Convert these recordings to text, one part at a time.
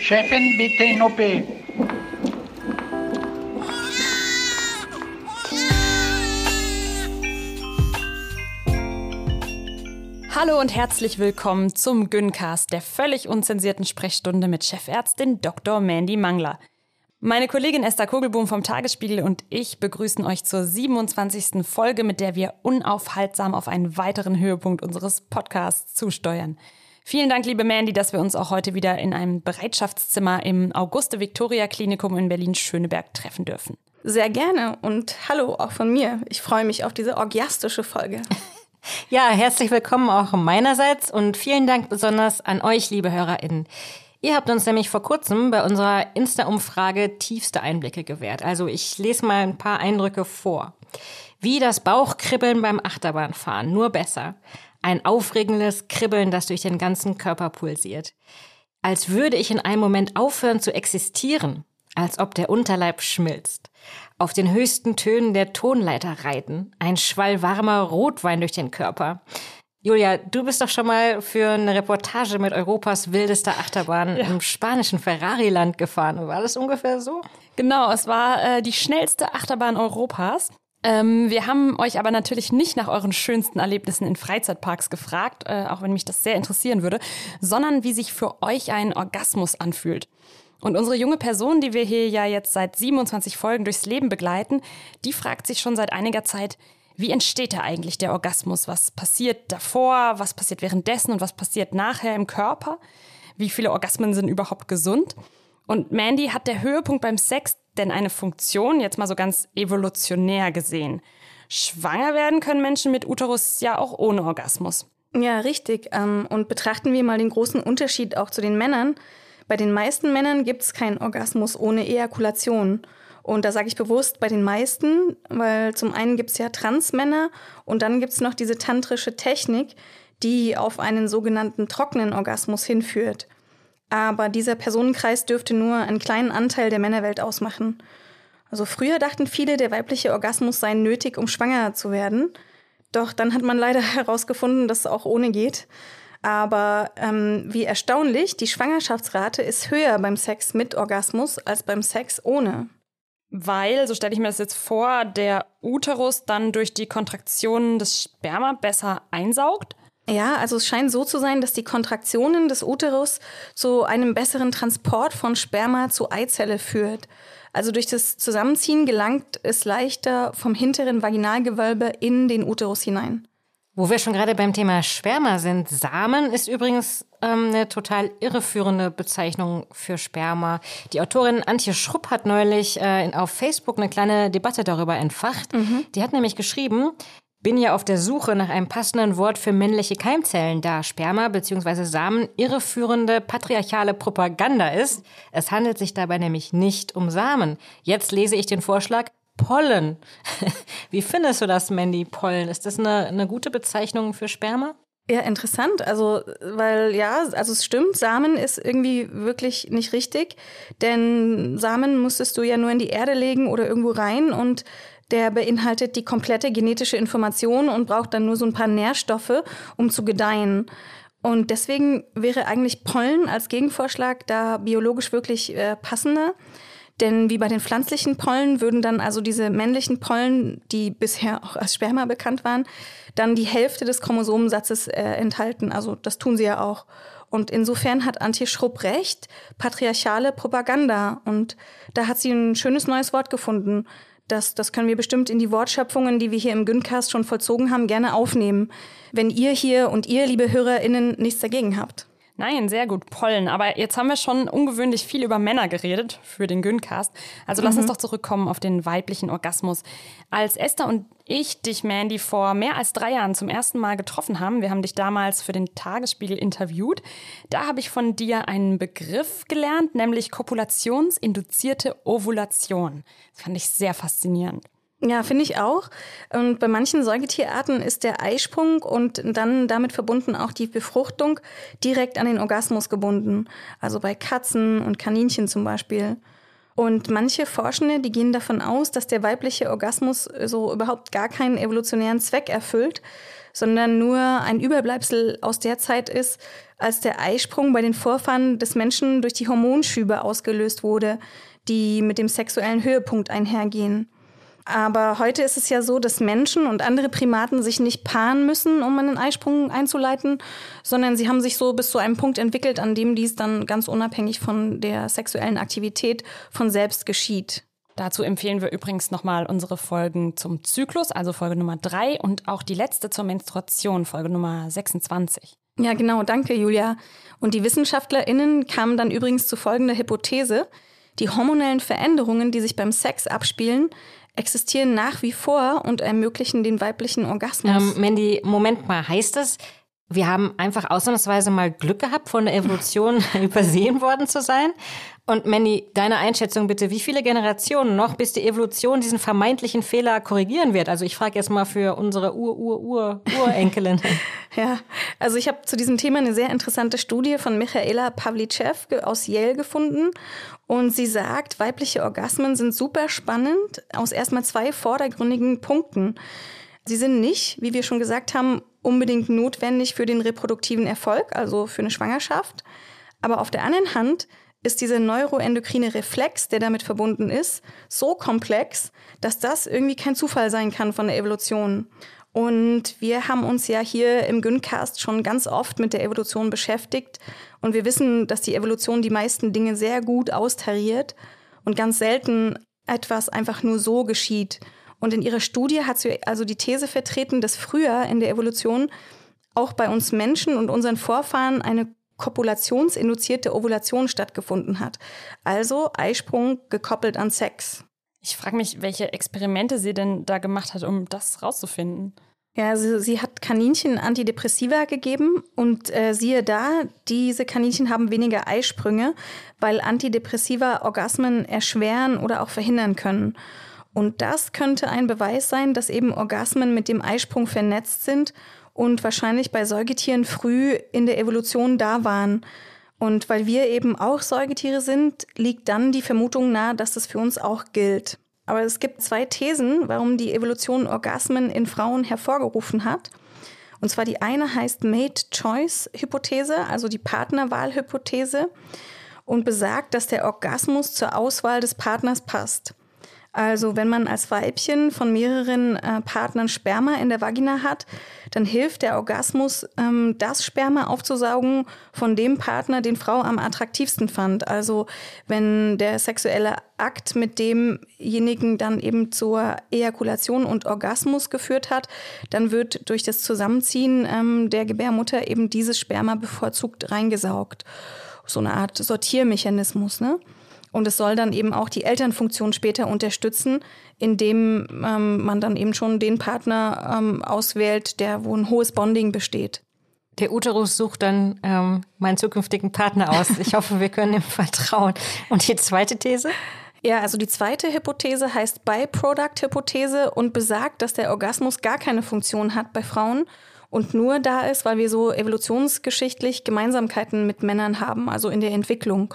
Chefin, bitte in OP. Hallo und herzlich willkommen zum Gyncast, der völlig unzensierten Sprechstunde mit Chefärztin Dr. Mandy Mangler. Meine Kollegin Esther Kugelbohm vom Tagesspiegel und ich begrüßen euch zur 27. Folge, mit der wir unaufhaltsam auf einen weiteren Höhepunkt unseres Podcasts zusteuern. Vielen Dank, liebe Mandy, dass wir uns auch heute wieder in einem Bereitschaftszimmer im Auguste-Victoria-Klinikum in Berlin-Schöneberg treffen dürfen. Sehr gerne und hallo auch von mir. Ich freue mich auf diese orgiastische Folge. Ja, herzlich willkommen auch meinerseits und vielen Dank besonders an euch, liebe HörerInnen. Ihr habt uns nämlich vor kurzem bei unserer Insta-Umfrage tiefste Einblicke gewährt. Also ich lese mal ein paar Eindrücke vor. Wie das Bauchkribbeln beim Achterbahnfahren, nur besser. Ein aufregendes Kribbeln, das durch den ganzen Körper pulsiert. Als würde ich in einem Moment aufhören zu existieren, als ob der Unterleib schmilzt. Auf den höchsten Tönen der Tonleiter reiten, ein Schwall warmer Rotwein durch den Körper. Julia, du bist doch schon mal für eine Reportage mit Europas wildester Achterbahn ja. im spanischen Ferrari-Land gefahren. War das ungefähr so? Genau, es war äh, die schnellste Achterbahn Europas. Ähm, wir haben euch aber natürlich nicht nach euren schönsten Erlebnissen in Freizeitparks gefragt, äh, auch wenn mich das sehr interessieren würde, sondern wie sich für euch ein Orgasmus anfühlt. Und unsere junge Person, die wir hier ja jetzt seit 27 Folgen durchs Leben begleiten, die fragt sich schon seit einiger Zeit, wie entsteht da eigentlich der Orgasmus? Was passiert davor? Was passiert währenddessen? Und was passiert nachher im Körper? Wie viele Orgasmen sind überhaupt gesund? Und Mandy hat der Höhepunkt beim Sex denn eine Funktion, jetzt mal so ganz evolutionär gesehen? Schwanger werden können Menschen mit Uterus ja auch ohne Orgasmus. Ja, richtig. Ähm, und betrachten wir mal den großen Unterschied auch zu den Männern. Bei den meisten Männern gibt es keinen Orgasmus ohne Ejakulation. Und da sage ich bewusst bei den meisten, weil zum einen gibt es ja Transmänner und dann gibt es noch diese tantrische Technik, die auf einen sogenannten trockenen Orgasmus hinführt. Aber dieser Personenkreis dürfte nur einen kleinen Anteil der Männerwelt ausmachen. Also früher dachten viele, der weibliche Orgasmus sei nötig, um schwanger zu werden. Doch dann hat man leider herausgefunden, dass es auch ohne geht. Aber ähm, wie erstaunlich, die Schwangerschaftsrate ist höher beim Sex mit Orgasmus als beim Sex ohne. Weil, so stelle ich mir das jetzt vor, der Uterus dann durch die Kontraktionen des Sperma besser einsaugt? Ja, also es scheint so zu sein, dass die Kontraktionen des Uterus zu einem besseren Transport von Sperma zu Eizelle führt. Also durch das Zusammenziehen gelangt es leichter vom hinteren Vaginalgewölbe in den Uterus hinein. Wo wir schon gerade beim Thema Sperma sind, Samen ist übrigens ähm, eine total irreführende Bezeichnung für Sperma. Die Autorin Antje Schrupp hat neulich äh, auf Facebook eine kleine Debatte darüber entfacht. Mhm. Die hat nämlich geschrieben, bin ja auf der Suche nach einem passenden Wort für männliche Keimzellen, da Sperma bzw. Samen irreführende patriarchale Propaganda ist. Es handelt sich dabei nämlich nicht um Samen. Jetzt lese ich den Vorschlag Pollen. Wie findest du das, Mandy, Pollen? Ist das eine, eine gute Bezeichnung für Sperma? Ja, interessant. Also, weil ja, also es stimmt, Samen ist irgendwie wirklich nicht richtig, denn Samen musstest du ja nur in die Erde legen oder irgendwo rein und der beinhaltet die komplette genetische Information und braucht dann nur so ein paar Nährstoffe, um zu gedeihen. Und deswegen wäre eigentlich Pollen als Gegenvorschlag da biologisch wirklich äh, passender. Denn wie bei den pflanzlichen Pollen würden dann also diese männlichen Pollen, die bisher auch als Sperma bekannt waren, dann die Hälfte des Chromosomensatzes äh, enthalten. Also das tun sie ja auch. Und insofern hat Antje Schrupp recht, patriarchale Propaganda. Und da hat sie ein schönes neues Wort gefunden. Das, das können wir bestimmt in die Wortschöpfungen, die wir hier im Güncast schon vollzogen haben, gerne aufnehmen, wenn ihr hier und ihr, liebe HörerInnen, nichts dagegen habt. Nein, sehr gut, Pollen. Aber jetzt haben wir schon ungewöhnlich viel über Männer geredet für den Güncast. Also mhm. lass uns mhm. doch zurückkommen auf den weiblichen Orgasmus. Als Esther und ich dich, Mandy, vor mehr als drei Jahren zum ersten Mal getroffen haben, wir haben dich damals für den Tagesspiegel interviewt, da habe ich von dir einen Begriff gelernt, nämlich kopulationsinduzierte Ovulation. Das fand ich sehr faszinierend. Ja, finde ich auch. Und bei manchen Säugetierarten ist der Eisprung und dann damit verbunden auch die Befruchtung direkt an den Orgasmus gebunden. Also bei Katzen und Kaninchen zum Beispiel. Und manche Forschende, die gehen davon aus, dass der weibliche Orgasmus so überhaupt gar keinen evolutionären Zweck erfüllt, sondern nur ein Überbleibsel aus der Zeit ist, als der Eisprung bei den Vorfahren des Menschen durch die Hormonschübe ausgelöst wurde, die mit dem sexuellen Höhepunkt einhergehen. Aber heute ist es ja so, dass Menschen und andere Primaten sich nicht paaren müssen, um einen Eisprung einzuleiten, sondern sie haben sich so bis zu einem Punkt entwickelt, an dem dies dann ganz unabhängig von der sexuellen Aktivität von selbst geschieht. Dazu empfehlen wir übrigens nochmal unsere Folgen zum Zyklus, also Folge Nummer 3 und auch die letzte zur Menstruation, Folge Nummer 26. Ja, genau, danke, Julia. Und die WissenschaftlerInnen kamen dann übrigens zu folgender Hypothese. Die hormonellen Veränderungen, die sich beim Sex abspielen, existieren nach wie vor und ermöglichen den weiblichen Orgasmus. Ähm, Mandy, Moment mal, heißt das, wir haben einfach ausnahmsweise mal Glück gehabt, von der Evolution übersehen worden zu sein? Und Mandy, deine Einschätzung bitte, wie viele Generationen noch, bis die Evolution diesen vermeintlichen Fehler korrigieren wird? Also ich frage jetzt mal für unsere Ur-Ur-Ur-Urenkelin. ja, also ich habe zu diesem Thema eine sehr interessante Studie von Michaela Pavlicev aus Yale gefunden. Und sie sagt, weibliche Orgasmen sind super spannend aus erstmal zwei vordergründigen Punkten. Sie sind nicht, wie wir schon gesagt haben, unbedingt notwendig für den reproduktiven Erfolg, also für eine Schwangerschaft. Aber auf der anderen Hand ist dieser neuroendokrine Reflex, der damit verbunden ist, so komplex, dass das irgendwie kein Zufall sein kann von der Evolution. Und wir haben uns ja hier im Gyncast schon ganz oft mit der Evolution beschäftigt. Und wir wissen, dass die Evolution die meisten Dinge sehr gut austariert und ganz selten etwas einfach nur so geschieht. Und in ihrer Studie hat sie also die These vertreten, dass früher in der Evolution auch bei uns Menschen und unseren Vorfahren eine kopulationsinduzierte Ovulation stattgefunden hat. Also Eisprung gekoppelt an Sex. Ich frage mich, welche Experimente sie denn da gemacht hat, um das rauszufinden. Ja, also sie hat Kaninchen Antidepressiva gegeben und äh, siehe da, diese Kaninchen haben weniger Eisprünge, weil Antidepressiva Orgasmen erschweren oder auch verhindern können. Und das könnte ein Beweis sein, dass eben Orgasmen mit dem Eisprung vernetzt sind und wahrscheinlich bei Säugetieren früh in der Evolution da waren. Und weil wir eben auch Säugetiere sind, liegt dann die Vermutung nahe, dass das für uns auch gilt. Aber es gibt zwei Thesen, warum die Evolution Orgasmen in Frauen hervorgerufen hat. Und zwar die eine heißt Mate-Choice-Hypothese, also die Partnerwahl-Hypothese, und besagt, dass der Orgasmus zur Auswahl des Partners passt. Also wenn man als Weibchen von mehreren äh, Partnern Sperma in der Vagina hat, dann hilft der Orgasmus, ähm, das Sperma aufzusaugen von dem Partner, den Frau am attraktivsten fand. Also wenn der sexuelle Akt mit demjenigen dann eben zur Ejakulation und Orgasmus geführt hat, dann wird durch das Zusammenziehen ähm, der Gebärmutter eben dieses Sperma bevorzugt reingesaugt. So eine Art Sortiermechanismus, ne? Und es soll dann eben auch die Elternfunktion später unterstützen, indem ähm, man dann eben schon den Partner ähm, auswählt, der wo ein hohes Bonding besteht. Der Uterus sucht dann ähm, meinen zukünftigen Partner aus. Ich hoffe, wir können ihm vertrauen. Und die zweite These? Ja, also die zweite Hypothese heißt Byproduct-Hypothese und besagt, dass der Orgasmus gar keine Funktion hat bei Frauen und nur da ist, weil wir so evolutionsgeschichtlich Gemeinsamkeiten mit Männern haben, also in der Entwicklung.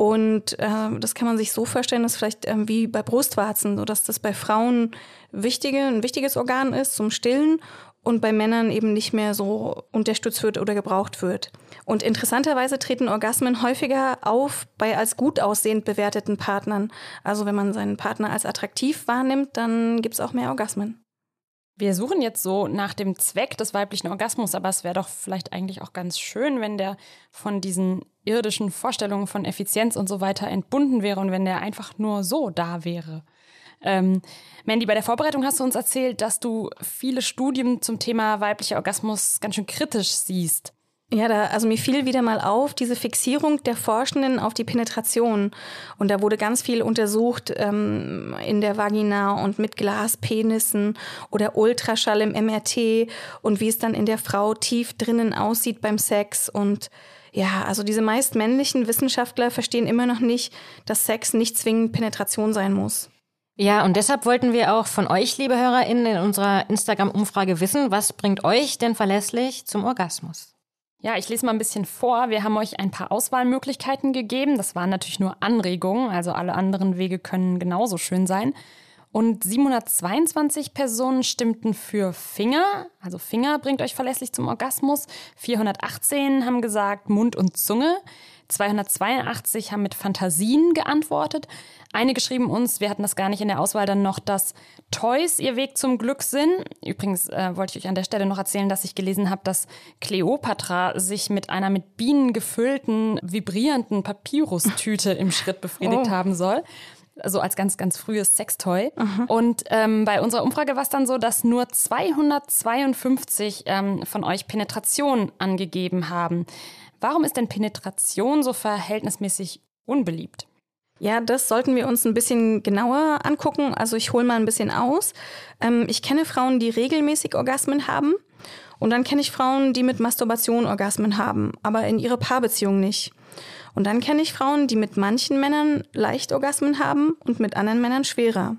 Und äh, das kann man sich so vorstellen, dass vielleicht ähm, wie bei Brustwarzen, so dass das bei Frauen wichtige, ein wichtiges Organ ist zum Stillen und bei Männern eben nicht mehr so unterstützt wird oder gebraucht wird. Und interessanterweise treten Orgasmen häufiger auf bei als gut aussehend bewerteten Partnern. Also wenn man seinen Partner als attraktiv wahrnimmt, dann gibt es auch mehr Orgasmen. Wir suchen jetzt so nach dem Zweck des weiblichen Orgasmus, aber es wäre doch vielleicht eigentlich auch ganz schön, wenn der von diesen irdischen Vorstellungen von Effizienz und so weiter entbunden wäre und wenn der einfach nur so da wäre. Ähm, Mandy, bei der Vorbereitung hast du uns erzählt, dass du viele Studien zum Thema weiblicher Orgasmus ganz schön kritisch siehst. Ja, da, also mir fiel wieder mal auf, diese Fixierung der Forschenden auf die Penetration. Und da wurde ganz viel untersucht ähm, in der Vagina und mit Glaspenissen oder Ultraschall im MRT und wie es dann in der Frau tief drinnen aussieht beim Sex. Und ja, also diese meist männlichen Wissenschaftler verstehen immer noch nicht, dass Sex nicht zwingend Penetration sein muss. Ja, und deshalb wollten wir auch von euch, liebe HörerInnen, in unserer Instagram-Umfrage wissen, was bringt euch denn verlässlich zum Orgasmus? Ja, ich lese mal ein bisschen vor. Wir haben euch ein paar Auswahlmöglichkeiten gegeben. Das waren natürlich nur Anregungen, also alle anderen Wege können genauso schön sein. Und 722 Personen stimmten für Finger, also Finger bringt euch verlässlich zum Orgasmus. 418 haben gesagt Mund und Zunge. 282 haben mit Fantasien geantwortet. Einige schrieben uns, wir hatten das gar nicht in der Auswahl, dann noch, dass Toys ihr Weg zum Glück sind. Übrigens äh, wollte ich euch an der Stelle noch erzählen, dass ich gelesen habe, dass Cleopatra sich mit einer mit Bienen gefüllten, vibrierenden Papyrustüte im Schritt befriedigt oh. haben soll so als ganz, ganz frühes Sextoy. Aha. Und ähm, bei unserer Umfrage war es dann so, dass nur 252 ähm, von euch Penetration angegeben haben. Warum ist denn Penetration so verhältnismäßig unbeliebt? Ja, das sollten wir uns ein bisschen genauer angucken. Also ich hole mal ein bisschen aus. Ähm, ich kenne Frauen, die regelmäßig Orgasmen haben. Und dann kenne ich Frauen, die mit Masturbation Orgasmen haben, aber in ihrer Paarbeziehung nicht. Und dann kenne ich Frauen, die mit manchen Männern leicht Orgasmen haben und mit anderen Männern schwerer.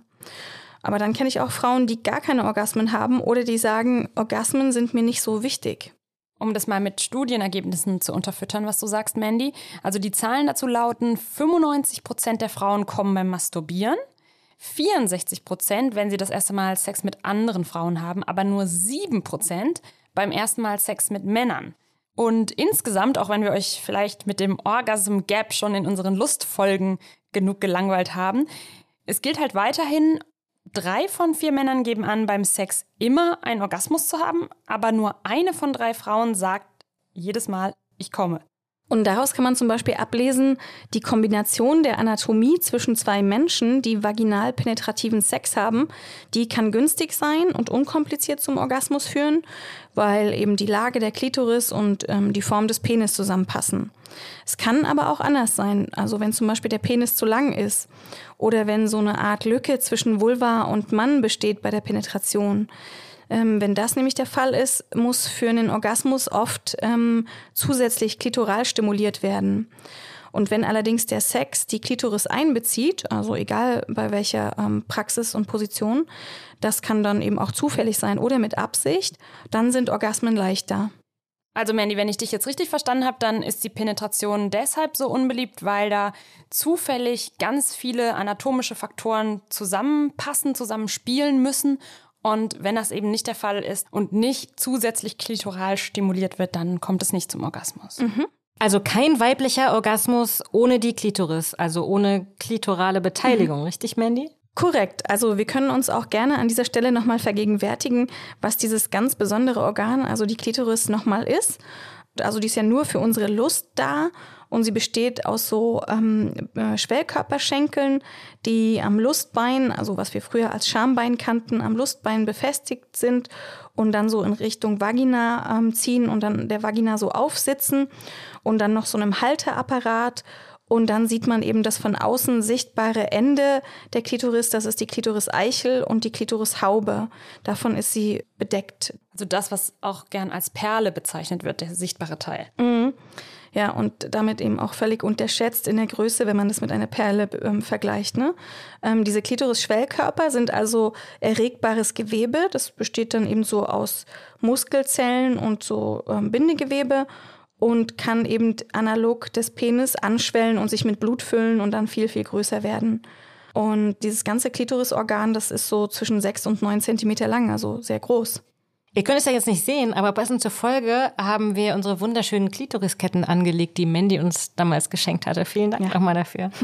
Aber dann kenne ich auch Frauen, die gar keine Orgasmen haben oder die sagen, Orgasmen sind mir nicht so wichtig um das mal mit Studienergebnissen zu unterfüttern, was du sagst, Mandy. Also die Zahlen dazu lauten, 95 Prozent der Frauen kommen beim Masturbieren, 64 Prozent, wenn sie das erste Mal Sex mit anderen Frauen haben, aber nur 7 Prozent beim ersten Mal Sex mit Männern. Und insgesamt, auch wenn wir euch vielleicht mit dem Orgasm Gap schon in unseren Lustfolgen genug gelangweilt haben, es gilt halt weiterhin, Drei von vier Männern geben an, beim Sex immer einen Orgasmus zu haben, aber nur eine von drei Frauen sagt jedes Mal, ich komme. Und daraus kann man zum Beispiel ablesen, die Kombination der Anatomie zwischen zwei Menschen, die vaginal penetrativen Sex haben, die kann günstig sein und unkompliziert zum Orgasmus führen, weil eben die Lage der Klitoris und ähm, die Form des Penis zusammenpassen. Es kann aber auch anders sein, also wenn zum Beispiel der Penis zu lang ist oder wenn so eine Art Lücke zwischen Vulva und Mann besteht bei der Penetration. Ähm, wenn das nämlich der Fall ist, muss für einen Orgasmus oft ähm, zusätzlich klitoral stimuliert werden. Und wenn allerdings der Sex die Klitoris einbezieht, also egal bei welcher ähm, Praxis und Position, das kann dann eben auch zufällig sein oder mit Absicht, dann sind Orgasmen leichter. Also Mandy, wenn ich dich jetzt richtig verstanden habe, dann ist die Penetration deshalb so unbeliebt, weil da zufällig ganz viele anatomische Faktoren zusammenpassen, zusammenspielen müssen und wenn das eben nicht der Fall ist und nicht zusätzlich klitoral stimuliert wird, dann kommt es nicht zum Orgasmus. Mhm. Also kein weiblicher Orgasmus ohne die Klitoris, also ohne klitorale Beteiligung, mhm. richtig, Mandy? Korrekt. Also wir können uns auch gerne an dieser Stelle nochmal vergegenwärtigen, was dieses ganz besondere Organ, also die Klitoris, nochmal ist. Also die ist ja nur für unsere Lust da und sie besteht aus so ähm, äh, Schwellkörperschenkeln, die am Lustbein, also was wir früher als Schambein kannten, am Lustbein befestigt sind und dann so in Richtung Vagina ähm, ziehen und dann der Vagina so aufsitzen und dann noch so einem Halteapparat und dann sieht man eben das von außen sichtbare Ende der Klitoris. Das ist die Klitoris-Eichel und die Klitoris-Haube. Davon ist sie bedeckt. Also das, was auch gern als Perle bezeichnet wird, der sichtbare Teil. Mhm. Ja, und damit eben auch völlig unterschätzt in der Größe, wenn man das mit einer Perle ähm, vergleicht. Ne? Ähm, diese Klitoris-Schwellkörper sind also erregbares Gewebe. Das besteht dann eben so aus Muskelzellen und so ähm, Bindegewebe und kann eben analog des Penis anschwellen und sich mit Blut füllen und dann viel, viel größer werden. Und dieses ganze Klitorisorgan, das ist so zwischen sechs und neun Zentimeter lang, also sehr groß. Ihr könnt es ja jetzt nicht sehen, aber passend zur Folge haben wir unsere wunderschönen Klitorisketten angelegt, die Mandy uns damals geschenkt hatte. Vielen Dank ja. nochmal dafür.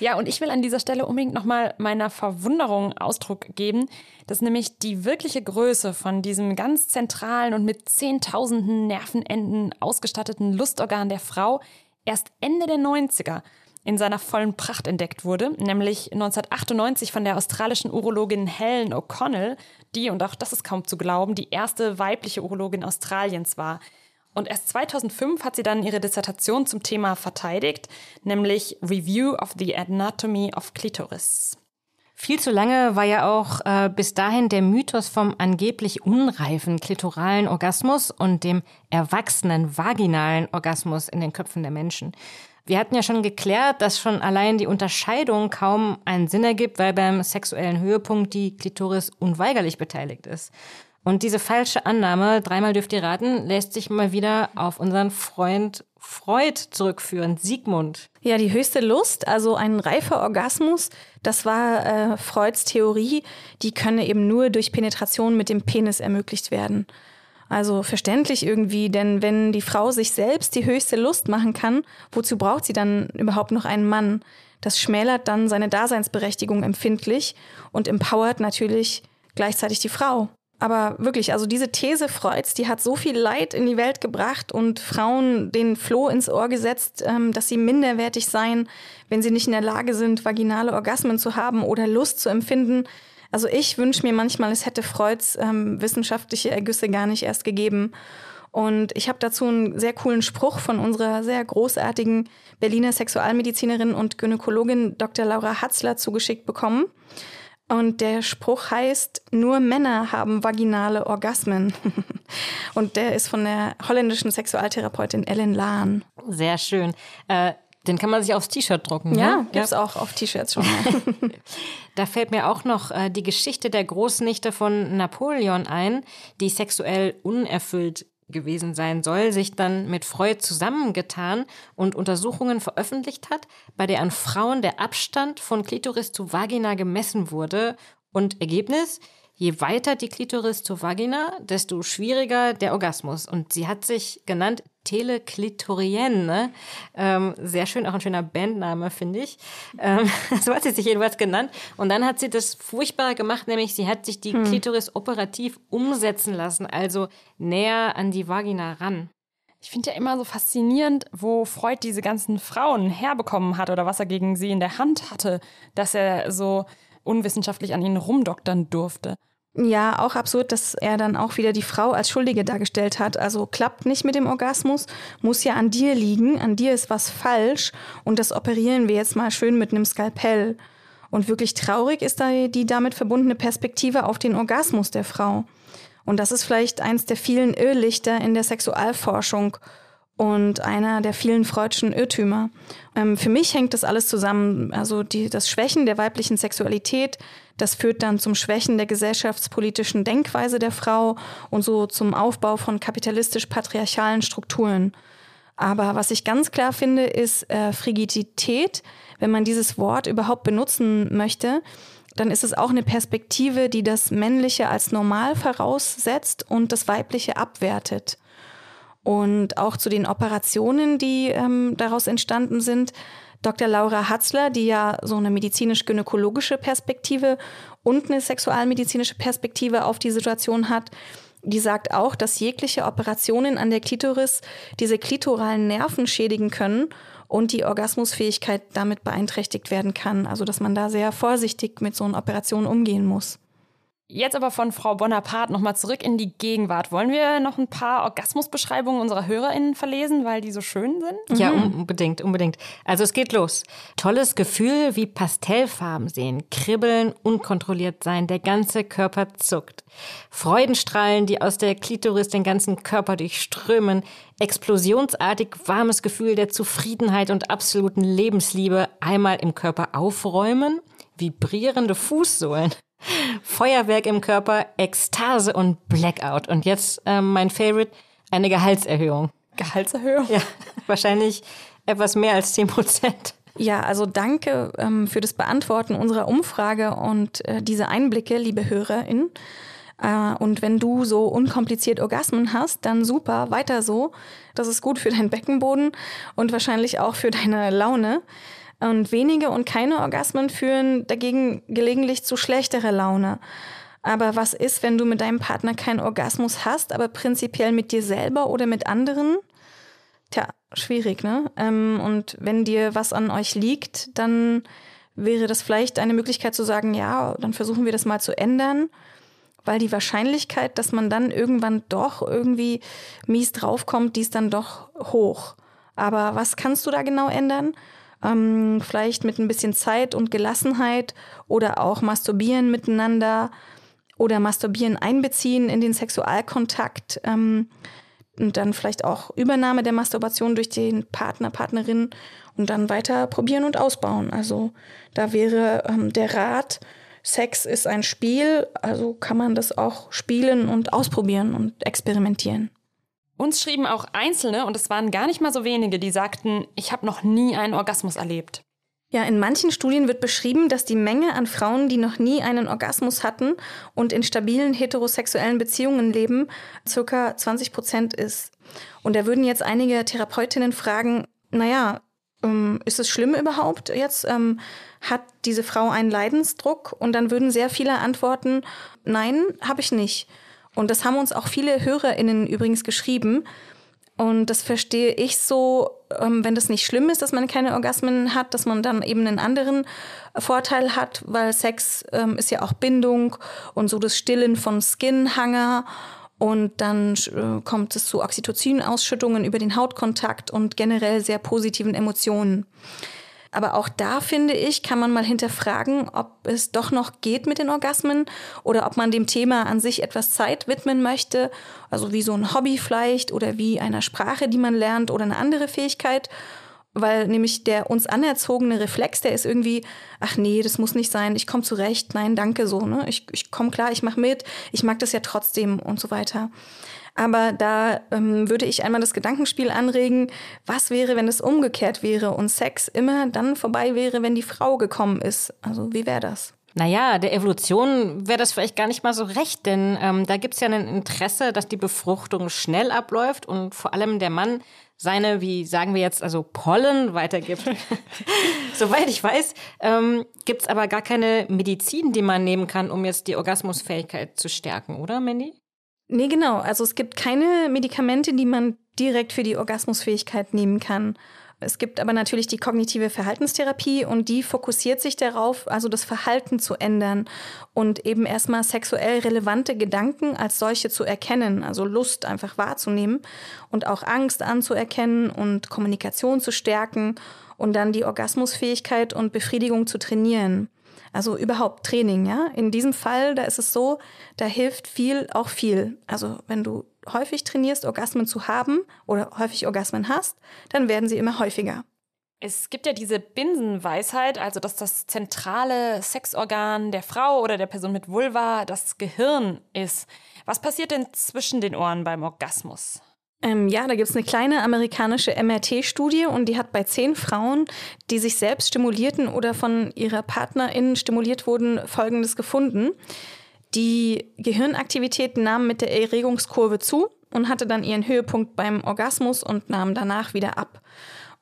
Ja, und ich will an dieser Stelle unbedingt nochmal meiner Verwunderung Ausdruck geben, dass nämlich die wirkliche Größe von diesem ganz zentralen und mit zehntausenden Nervenenden ausgestatteten Lustorgan der Frau erst Ende der 90er in seiner vollen Pracht entdeckt wurde, nämlich 1998 von der australischen Urologin Helen O'Connell, die, und auch das ist kaum zu glauben, die erste weibliche Urologin Australiens war. Und erst 2005 hat sie dann ihre Dissertation zum Thema verteidigt, nämlich Review of the Anatomy of Clitoris. Viel zu lange war ja auch äh, bis dahin der Mythos vom angeblich unreifen klitoralen Orgasmus und dem erwachsenen vaginalen Orgasmus in den Köpfen der Menschen. Wir hatten ja schon geklärt, dass schon allein die Unterscheidung kaum einen Sinn ergibt, weil beim sexuellen Höhepunkt die Klitoris unweigerlich beteiligt ist. Und diese falsche Annahme, dreimal dürft ihr raten, lässt sich mal wieder auf unseren Freund Freud zurückführen, Sigmund. Ja, die höchste Lust, also ein reifer Orgasmus, das war äh, Freuds Theorie, die könne eben nur durch Penetration mit dem Penis ermöglicht werden. Also verständlich irgendwie, denn wenn die Frau sich selbst die höchste Lust machen kann, wozu braucht sie dann überhaupt noch einen Mann? Das schmälert dann seine Daseinsberechtigung empfindlich und empowert natürlich gleichzeitig die Frau. Aber wirklich, also diese These Freuds, die hat so viel Leid in die Welt gebracht und Frauen den Floh ins Ohr gesetzt, ähm, dass sie minderwertig seien, wenn sie nicht in der Lage sind, vaginale Orgasmen zu haben oder Lust zu empfinden. Also ich wünsche mir manchmal, es hätte Freuds ähm, wissenschaftliche Ergüsse gar nicht erst gegeben. Und ich habe dazu einen sehr coolen Spruch von unserer sehr großartigen Berliner Sexualmedizinerin und Gynäkologin Dr. Laura Hatzler zugeschickt bekommen. Und der Spruch heißt, nur Männer haben vaginale Orgasmen. und der ist von der holländischen Sexualtherapeutin Ellen Lahn. Sehr schön. Äh, den kann man sich aufs T-Shirt drucken. Ja, ne? gibt's ja. auch auf T-Shirts schon. da fällt mir auch noch äh, die Geschichte der Großnichte von Napoleon ein, die sexuell unerfüllt gewesen sein soll, sich dann mit Freud zusammengetan und Untersuchungen veröffentlicht hat, bei der an Frauen der Abstand von Klitoris zu Vagina gemessen wurde. Und Ergebnis? Je weiter die Klitoris zur Vagina, desto schwieriger der Orgasmus. Und sie hat sich genannt Teleklitorienne. Ne? Ähm, sehr schön, auch ein schöner Bandname, finde ich. Ähm, so hat sie sich jedenfalls genannt. Und dann hat sie das Furchtbare gemacht, nämlich sie hat sich die hm. Klitoris operativ umsetzen lassen, also näher an die Vagina ran. Ich finde ja immer so faszinierend, wo Freud diese ganzen Frauen herbekommen hat oder was er gegen sie in der Hand hatte, dass er so unwissenschaftlich an ihnen rumdoktern durfte. Ja, auch absurd, dass er dann auch wieder die Frau als Schuldige dargestellt hat. Also klappt nicht mit dem Orgasmus, muss ja an dir liegen, an dir ist was falsch und das operieren wir jetzt mal schön mit einem Skalpell. Und wirklich traurig ist da die damit verbundene Perspektive auf den Orgasmus der Frau. Und das ist vielleicht eins der vielen Irrlichter in der Sexualforschung und einer der vielen freudschen Irrtümer. Ähm, für mich hängt das alles zusammen. Also die, das Schwächen der weiblichen Sexualität, das führt dann zum Schwächen der gesellschaftspolitischen Denkweise der Frau und so zum Aufbau von kapitalistisch-patriarchalen Strukturen. Aber was ich ganz klar finde, ist äh, Frigidität. Wenn man dieses Wort überhaupt benutzen möchte, dann ist es auch eine Perspektive, die das Männliche als normal voraussetzt und das Weibliche abwertet. Und auch zu den Operationen, die ähm, daraus entstanden sind. Dr. Laura Hatzler, die ja so eine medizinisch-gynäkologische Perspektive und eine sexualmedizinische Perspektive auf die Situation hat, die sagt auch, dass jegliche Operationen an der Klitoris diese klitoralen Nerven schädigen können und die Orgasmusfähigkeit damit beeinträchtigt werden kann. Also dass man da sehr vorsichtig mit so einer Operation umgehen muss. Jetzt aber von Frau Bonaparte nochmal zurück in die Gegenwart. Wollen wir noch ein paar Orgasmusbeschreibungen unserer HörerInnen verlesen, weil die so schön sind? Ja, mhm. unbedingt, unbedingt. Also es geht los. Tolles Gefühl wie Pastellfarben sehen, kribbeln, unkontrolliert sein, der ganze Körper zuckt. Freudenstrahlen, die aus der Klitoris den ganzen Körper durchströmen, explosionsartig warmes Gefühl der Zufriedenheit und absoluten Lebensliebe einmal im Körper aufräumen, vibrierende Fußsohlen. Feuerwerk im Körper, Ekstase und Blackout. Und jetzt ähm, mein Favorite, eine Gehaltserhöhung. Gehaltserhöhung? Ja, wahrscheinlich etwas mehr als 10 Prozent. Ja, also danke ähm, für das Beantworten unserer Umfrage und äh, diese Einblicke, liebe HörerInnen. Äh, und wenn du so unkompliziert Orgasmen hast, dann super, weiter so. Das ist gut für deinen Beckenboden und wahrscheinlich auch für deine Laune. Und wenige und keine Orgasmen führen dagegen gelegentlich zu schlechterer Laune. Aber was ist, wenn du mit deinem Partner keinen Orgasmus hast, aber prinzipiell mit dir selber oder mit anderen? Tja, schwierig, ne? Ähm, und wenn dir was an euch liegt, dann wäre das vielleicht eine Möglichkeit zu sagen, ja, dann versuchen wir das mal zu ändern, weil die Wahrscheinlichkeit, dass man dann irgendwann doch irgendwie mies draufkommt, die ist dann doch hoch. Aber was kannst du da genau ändern? Ähm, vielleicht mit ein bisschen Zeit und Gelassenheit oder auch masturbieren miteinander oder masturbieren einbeziehen in den Sexualkontakt ähm, und dann vielleicht auch Übernahme der Masturbation durch den Partner, Partnerin und dann weiter probieren und ausbauen. Also da wäre ähm, der Rat, Sex ist ein Spiel, also kann man das auch spielen und ausprobieren und experimentieren. Uns schrieben auch Einzelne, und es waren gar nicht mal so wenige, die sagten, ich habe noch nie einen Orgasmus erlebt. Ja, in manchen Studien wird beschrieben, dass die Menge an Frauen, die noch nie einen Orgasmus hatten und in stabilen heterosexuellen Beziehungen leben, circa 20 Prozent ist. Und da würden jetzt einige Therapeutinnen fragen, naja, ähm, ist es schlimm überhaupt jetzt? Ähm, hat diese Frau einen Leidensdruck? Und dann würden sehr viele antworten, nein, habe ich nicht. Und das haben uns auch viele HörerInnen übrigens geschrieben. Und das verstehe ich so, ähm, wenn das nicht schlimm ist, dass man keine Orgasmen hat, dass man dann eben einen anderen Vorteil hat, weil Sex ähm, ist ja auch Bindung und so das Stillen von Skinhanger. Und dann äh, kommt es zu Oxytocin-Ausschüttungen über den Hautkontakt und generell sehr positiven Emotionen. Aber auch da finde ich, kann man mal hinterfragen, ob es doch noch geht mit den Orgasmen oder ob man dem Thema an sich etwas Zeit widmen möchte. Also wie so ein Hobby vielleicht oder wie einer Sprache, die man lernt oder eine andere Fähigkeit. Weil nämlich der uns anerzogene Reflex, der ist irgendwie, ach nee, das muss nicht sein, ich komme zurecht, nein, danke so, ne? Ich, ich komme klar, ich mache mit, ich mag das ja trotzdem und so weiter. Aber da ähm, würde ich einmal das Gedankenspiel anregen, was wäre, wenn es umgekehrt wäre und Sex immer dann vorbei wäre, wenn die Frau gekommen ist. Also wie wäre das? Naja, der Evolution wäre das vielleicht gar nicht mal so recht, denn ähm, da gibt es ja ein Interesse, dass die Befruchtung schnell abläuft und vor allem der Mann seine, wie sagen wir jetzt, also Pollen weitergibt. Soweit ich weiß, ähm, gibt es aber gar keine Medizin, die man nehmen kann, um jetzt die Orgasmusfähigkeit zu stärken, oder, Mandy? Nee, genau. Also es gibt keine Medikamente, die man direkt für die Orgasmusfähigkeit nehmen kann. Es gibt aber natürlich die kognitive Verhaltenstherapie und die fokussiert sich darauf, also das Verhalten zu ändern und eben erstmal sexuell relevante Gedanken als solche zu erkennen, also Lust einfach wahrzunehmen und auch Angst anzuerkennen und Kommunikation zu stärken und dann die Orgasmusfähigkeit und Befriedigung zu trainieren. Also überhaupt Training, ja. In diesem Fall, da ist es so, da hilft viel auch viel. Also wenn du häufig trainierst, Orgasmen zu haben oder häufig Orgasmen hast, dann werden sie immer häufiger. Es gibt ja diese Binsenweisheit, also dass das zentrale Sexorgan der Frau oder der Person mit Vulva das Gehirn ist. Was passiert denn zwischen den Ohren beim Orgasmus? Ähm, ja, da gibt es eine kleine amerikanische MRT-Studie und die hat bei zehn Frauen, die sich selbst stimulierten oder von ihrer Partnerin stimuliert wurden, Folgendes gefunden. Die Gehirnaktivität nahm mit der Erregungskurve zu und hatte dann ihren Höhepunkt beim Orgasmus und nahm danach wieder ab.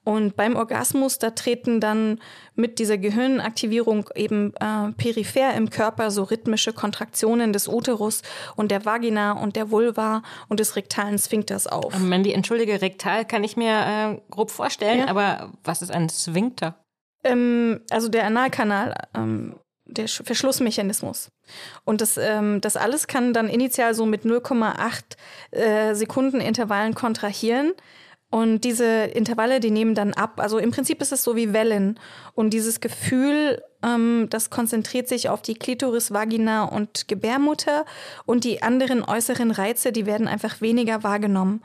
Und beim Orgasmus, da treten dann mit dieser Gehirnaktivierung eben äh, peripher im Körper so rhythmische Kontraktionen des Uterus und der Vagina und der Vulva und des rektalen Sphinkters auf. Ähm, Mandy, entschuldige, rektal kann ich mir äh, grob vorstellen, ja. aber was ist ein Sphinkter? Ähm, also der Analkanal, ähm, der Verschlussmechanismus. Und das, ähm, das alles kann dann initial so mit 0,8 äh, Sekunden Intervallen kontrahieren. Und diese Intervalle, die nehmen dann ab. Also im Prinzip ist es so wie Wellen. Und dieses Gefühl, ähm, das konzentriert sich auf die Klitoris, Vagina und Gebärmutter. Und die anderen äußeren Reize, die werden einfach weniger wahrgenommen.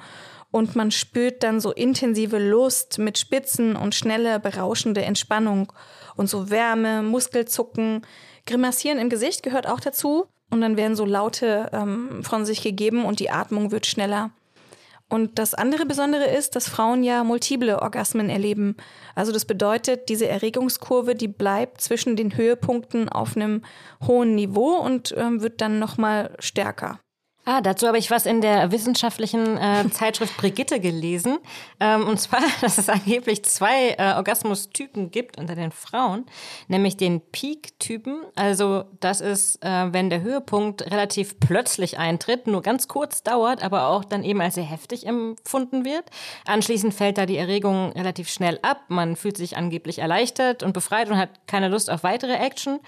Und man spürt dann so intensive Lust mit Spitzen und schnelle, berauschende Entspannung. Und so Wärme, Muskelzucken, Grimassieren im Gesicht gehört auch dazu. Und dann werden so Laute ähm, von sich gegeben und die Atmung wird schneller. Und das andere Besondere ist, dass Frauen ja multiple Orgasmen erleben. Also das bedeutet, diese Erregungskurve, die bleibt zwischen den Höhepunkten auf einem hohen Niveau und äh, wird dann nochmal stärker. Ah, dazu habe ich was in der wissenschaftlichen äh, Zeitschrift Brigitte gelesen. Ähm, und zwar, dass es angeblich zwei äh, Orgasmustypen gibt unter den Frauen, nämlich den Peak-Typen. Also das ist, äh, wenn der Höhepunkt relativ plötzlich eintritt, nur ganz kurz dauert, aber auch dann eben als sehr heftig empfunden wird. Anschließend fällt da die Erregung relativ schnell ab. Man fühlt sich angeblich erleichtert und befreit und hat keine Lust auf weitere Action.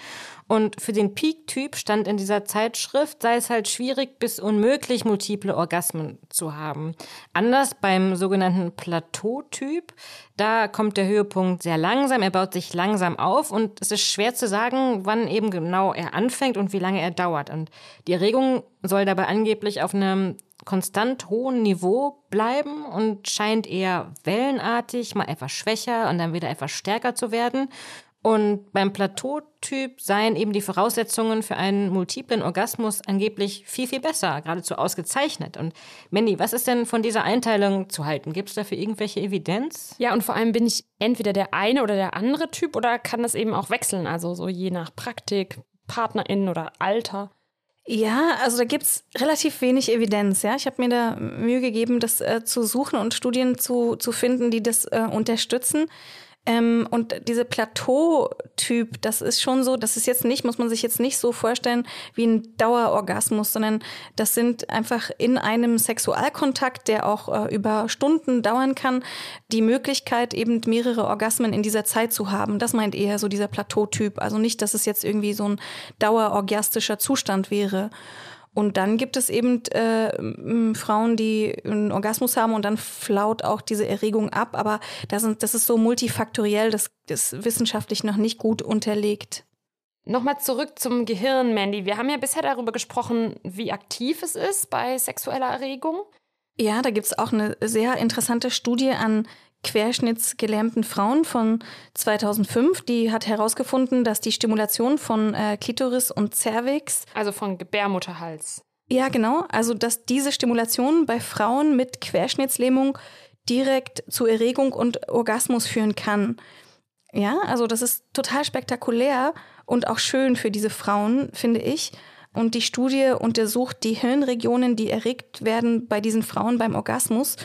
Und für den Peak-Typ stand in dieser Zeitschrift, sei es halt schwierig bis unmöglich, multiple Orgasmen zu haben. Anders beim sogenannten Plateau-Typ, da kommt der Höhepunkt sehr langsam, er baut sich langsam auf und es ist schwer zu sagen, wann eben genau er anfängt und wie lange er dauert. Und die Erregung soll dabei angeblich auf einem konstant hohen Niveau bleiben und scheint eher wellenartig, mal etwas schwächer und dann wieder etwas stärker zu werden. Und beim Plateautyp seien eben die Voraussetzungen für einen multiplen Orgasmus angeblich viel, viel besser, geradezu ausgezeichnet. Und Mandy, was ist denn von dieser Einteilung zu halten? Gibt es dafür irgendwelche Evidenz? Ja, und vor allem bin ich entweder der eine oder der andere Typ oder kann das eben auch wechseln, also so je nach Praktik, PartnerInnen oder Alter. Ja, also da gibt's relativ wenig Evidenz. Ja, ich habe mir da Mühe gegeben, das äh, zu suchen und Studien zu, zu finden, die das äh, unterstützen. Ähm, und diese Plateau-Typ, das ist schon so, das ist jetzt nicht, muss man sich jetzt nicht so vorstellen wie ein Dauerorgasmus, sondern das sind einfach in einem Sexualkontakt, der auch äh, über Stunden dauern kann, die Möglichkeit, eben mehrere Orgasmen in dieser Zeit zu haben. Das meint eher so dieser Plateau-Typ. Also nicht, dass es jetzt irgendwie so ein dauerorgastischer Zustand wäre. Und dann gibt es eben äh, Frauen, die einen Orgasmus haben und dann flaut auch diese Erregung ab. Aber das, sind, das ist so multifaktoriell, das ist wissenschaftlich noch nicht gut unterlegt. Nochmal zurück zum Gehirn, Mandy. Wir haben ja bisher darüber gesprochen, wie aktiv es ist bei sexueller Erregung. Ja, da gibt es auch eine sehr interessante Studie an querschnittsgelähmten Frauen von 2005. Die hat herausgefunden, dass die Stimulation von äh, Klitoris und Cervix. Also von Gebärmutterhals. Ja, genau. Also, dass diese Stimulation bei Frauen mit Querschnittslähmung direkt zu Erregung und Orgasmus führen kann. Ja, also das ist total spektakulär und auch schön für diese Frauen, finde ich. Und die Studie untersucht die Hirnregionen, die erregt werden bei diesen Frauen beim Orgasmus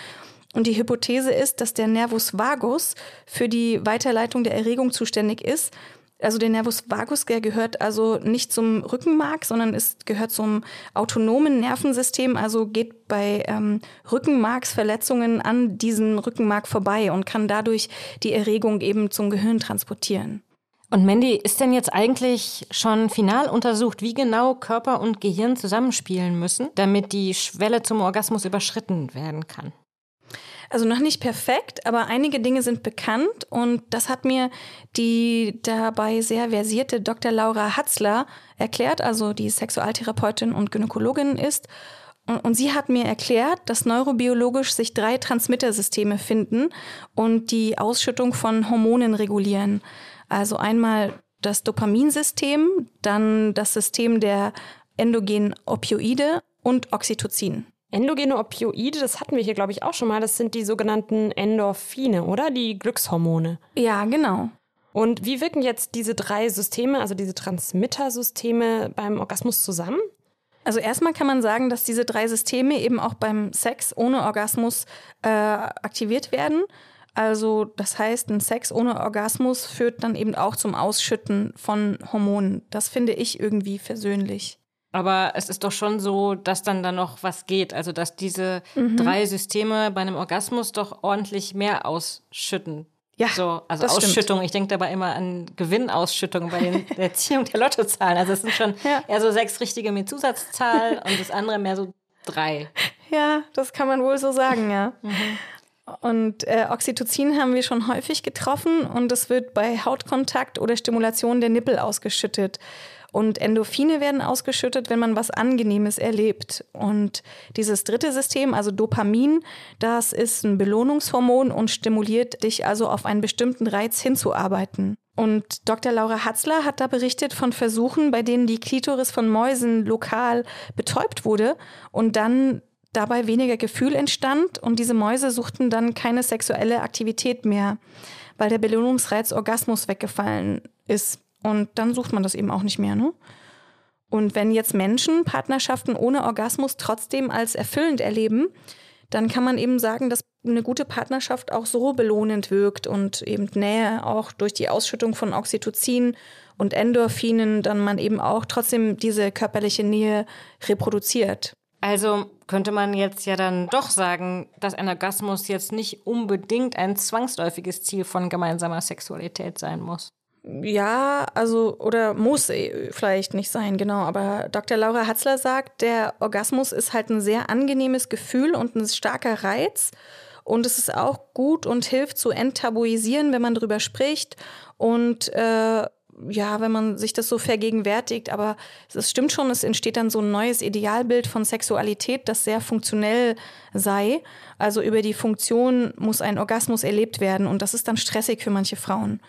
und die Hypothese ist, dass der Nervus vagus für die Weiterleitung der Erregung zuständig ist. Also der Nervus vagus, der gehört also nicht zum Rückenmark, sondern ist, gehört zum autonomen Nervensystem, also geht bei ähm, Rückenmarksverletzungen an diesen Rückenmark vorbei und kann dadurch die Erregung eben zum Gehirn transportieren. Und Mandy, ist denn jetzt eigentlich schon final untersucht, wie genau Körper und Gehirn zusammenspielen müssen, damit die Schwelle zum Orgasmus überschritten werden kann? Also noch nicht perfekt, aber einige Dinge sind bekannt und das hat mir die dabei sehr versierte Dr. Laura Hatzler erklärt, also die Sexualtherapeutin und Gynäkologin ist. Und sie hat mir erklärt, dass neurobiologisch sich drei Transmittersysteme finden und die Ausschüttung von Hormonen regulieren. Also einmal das Dopaminsystem, dann das System der endogenen Opioide und Oxytocin. Endogene Opioide, das hatten wir hier, glaube ich, auch schon mal. Das sind die sogenannten Endorphine, oder? Die Glückshormone. Ja, genau. Und wie wirken jetzt diese drei Systeme, also diese Transmittersysteme beim Orgasmus zusammen? Also erstmal kann man sagen, dass diese drei Systeme eben auch beim Sex ohne Orgasmus äh, aktiviert werden. Also das heißt, ein Sex ohne Orgasmus führt dann eben auch zum Ausschütten von Hormonen. Das finde ich irgendwie versöhnlich. Aber es ist doch schon so, dass dann da noch was geht. Also, dass diese mhm. drei Systeme bei einem Orgasmus doch ordentlich mehr ausschütten. Ja, so, also Ausschüttung. Stimmt. Ich denke dabei immer an Gewinnausschüttung bei den, der Erziehung der Lottozahlen. Also es sind schon ja. eher so sechs richtige mit Zusatzzahl und das andere mehr so drei. Ja, das kann man wohl so sagen, ja. Mhm. Und äh, Oxytocin haben wir schon häufig getroffen und es wird bei Hautkontakt oder Stimulation der Nippel ausgeschüttet. Und Endorphine werden ausgeschüttet, wenn man was Angenehmes erlebt. Und dieses dritte System, also Dopamin, das ist ein Belohnungshormon und stimuliert dich also auf einen bestimmten Reiz hinzuarbeiten. Und Dr. Laura Hatzler hat da berichtet von Versuchen, bei denen die Klitoris von Mäusen lokal betäubt wurde und dann dabei weniger Gefühl entstand und diese Mäuse suchten dann keine sexuelle Aktivität mehr, weil der Belohnungsreiz Orgasmus weggefallen ist. Und dann sucht man das eben auch nicht mehr, ne? Und wenn jetzt Menschen Partnerschaften ohne Orgasmus trotzdem als erfüllend erleben, dann kann man eben sagen, dass eine gute Partnerschaft auch so belohnend wirkt und eben Nähe auch durch die Ausschüttung von Oxytocin und Endorphinen dann man eben auch trotzdem diese körperliche Nähe reproduziert. Also könnte man jetzt ja dann doch sagen, dass ein Orgasmus jetzt nicht unbedingt ein zwangsläufiges Ziel von gemeinsamer Sexualität sein muss. Ja, also, oder muss eh vielleicht nicht sein, genau. Aber Dr. Laura Hatzler sagt, der Orgasmus ist halt ein sehr angenehmes Gefühl und ein starker Reiz. Und es ist auch gut und hilft zu enttabuisieren, wenn man drüber spricht. Und äh, ja, wenn man sich das so vergegenwärtigt, aber es stimmt schon, es entsteht dann so ein neues Idealbild von Sexualität, das sehr funktionell sei. Also über die Funktion muss ein Orgasmus erlebt werden und das ist dann stressig für manche Frauen.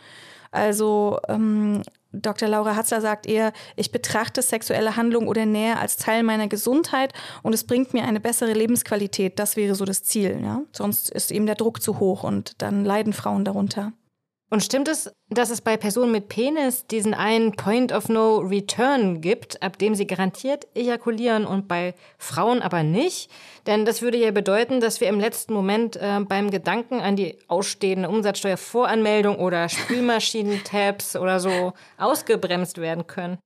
Also ähm, Dr. Laura Hatzler sagt eher, ich betrachte sexuelle Handlung oder Nähe als Teil meiner Gesundheit und es bringt mir eine bessere Lebensqualität. Das wäre so das Ziel. Ja? Sonst ist eben der Druck zu hoch und dann leiden Frauen darunter. Und stimmt es, dass es bei Personen mit Penis diesen einen Point of No Return gibt, ab dem sie garantiert ejakulieren und bei Frauen aber nicht? Denn das würde ja bedeuten, dass wir im letzten Moment äh, beim Gedanken an die ausstehende Umsatzsteuervoranmeldung oder Spülmaschinentabs oder so ausgebremst werden können.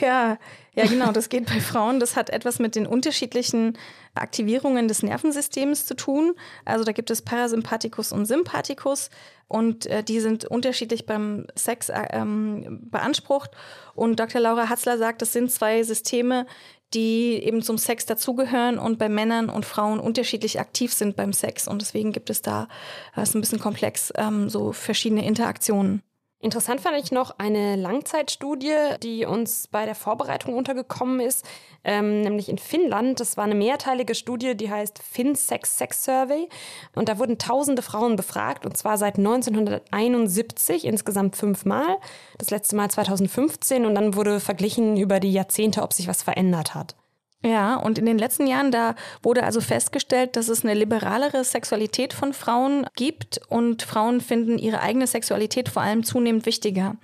Ja, ja, genau, das geht bei Frauen. Das hat etwas mit den unterschiedlichen Aktivierungen des Nervensystems zu tun. Also da gibt es Parasympathikus und Sympathikus und äh, die sind unterschiedlich beim Sex äh, ähm, beansprucht. Und Dr. Laura Hatzler sagt, das sind zwei Systeme, die eben zum Sex dazugehören und bei Männern und Frauen unterschiedlich aktiv sind beim Sex. Und deswegen gibt es da, das ist ein bisschen komplex, ähm, so verschiedene Interaktionen. Interessant fand ich noch eine Langzeitstudie, die uns bei der Vorbereitung untergekommen ist, ähm, nämlich in Finnland. Das war eine mehrteilige Studie, die heißt FinSex Sex Survey. Und da wurden tausende Frauen befragt, und zwar seit 1971, insgesamt fünfmal. Das letzte Mal 2015 und dann wurde verglichen über die Jahrzehnte, ob sich was verändert hat. Ja, und in den letzten Jahren, da wurde also festgestellt, dass es eine liberalere Sexualität von Frauen gibt und Frauen finden ihre eigene Sexualität vor allem zunehmend wichtiger.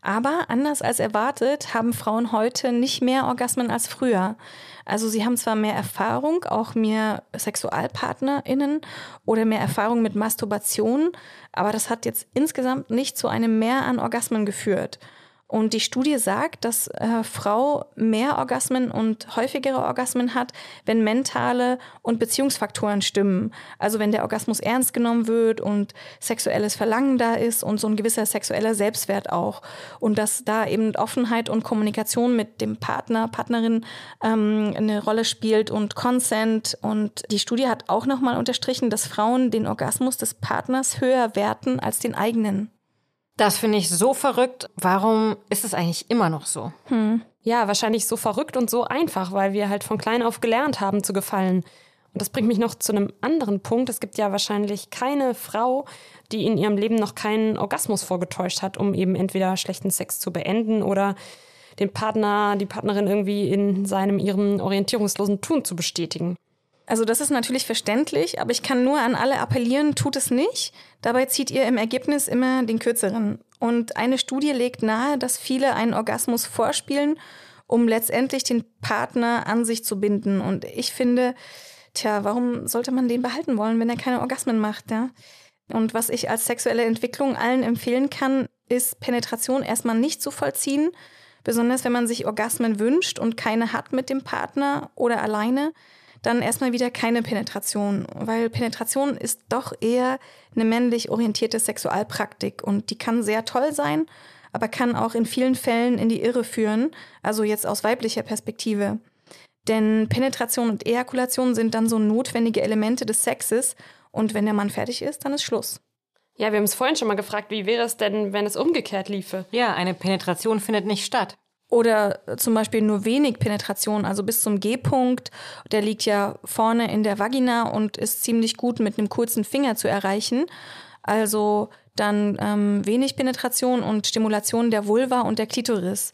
Aber anders als erwartet haben Frauen heute nicht mehr Orgasmen als früher. Also sie haben zwar mehr Erfahrung, auch mehr SexualpartnerInnen oder mehr Erfahrung mit Masturbation, aber das hat jetzt insgesamt nicht zu einem Mehr an Orgasmen geführt. Und die Studie sagt, dass äh, Frau mehr Orgasmen und häufigere Orgasmen hat, wenn mentale und Beziehungsfaktoren stimmen. Also wenn der Orgasmus ernst genommen wird und sexuelles Verlangen da ist und so ein gewisser sexueller Selbstwert auch. Und dass da eben Offenheit und Kommunikation mit dem Partner, Partnerin ähm, eine Rolle spielt und Consent. Und die Studie hat auch nochmal unterstrichen, dass Frauen den Orgasmus des Partners höher werten als den eigenen. Das finde ich so verrückt. Warum ist es eigentlich immer noch so? Hm. Ja, wahrscheinlich so verrückt und so einfach, weil wir halt von klein auf gelernt haben zu gefallen. Und das bringt mich noch zu einem anderen Punkt. Es gibt ja wahrscheinlich keine Frau, die in ihrem Leben noch keinen Orgasmus vorgetäuscht hat, um eben entweder schlechten Sex zu beenden oder den Partner, die Partnerin irgendwie in seinem ihrem orientierungslosen Tun zu bestätigen. Also das ist natürlich verständlich, aber ich kann nur an alle appellieren, tut es nicht. Dabei zieht ihr im Ergebnis immer den kürzeren. Und eine Studie legt nahe, dass viele einen Orgasmus vorspielen, um letztendlich den Partner an sich zu binden. Und ich finde, tja, warum sollte man den behalten wollen, wenn er keine Orgasmen macht, ja? Und was ich als sexuelle Entwicklung allen empfehlen kann, ist Penetration erstmal nicht zu vollziehen, besonders wenn man sich Orgasmen wünscht und keine hat mit dem Partner oder alleine dann erstmal wieder keine Penetration, weil Penetration ist doch eher eine männlich orientierte Sexualpraktik und die kann sehr toll sein, aber kann auch in vielen Fällen in die Irre führen, also jetzt aus weiblicher Perspektive. Denn Penetration und Ejakulation sind dann so notwendige Elemente des Sexes und wenn der Mann fertig ist, dann ist Schluss. Ja, wir haben es vorhin schon mal gefragt, wie wäre es denn, wenn es umgekehrt liefe? Ja, eine Penetration findet nicht statt. Oder zum Beispiel nur wenig Penetration, also bis zum G-Punkt. Der liegt ja vorne in der Vagina und ist ziemlich gut mit einem kurzen Finger zu erreichen. Also dann ähm, wenig Penetration und Stimulation der Vulva und der Klitoris.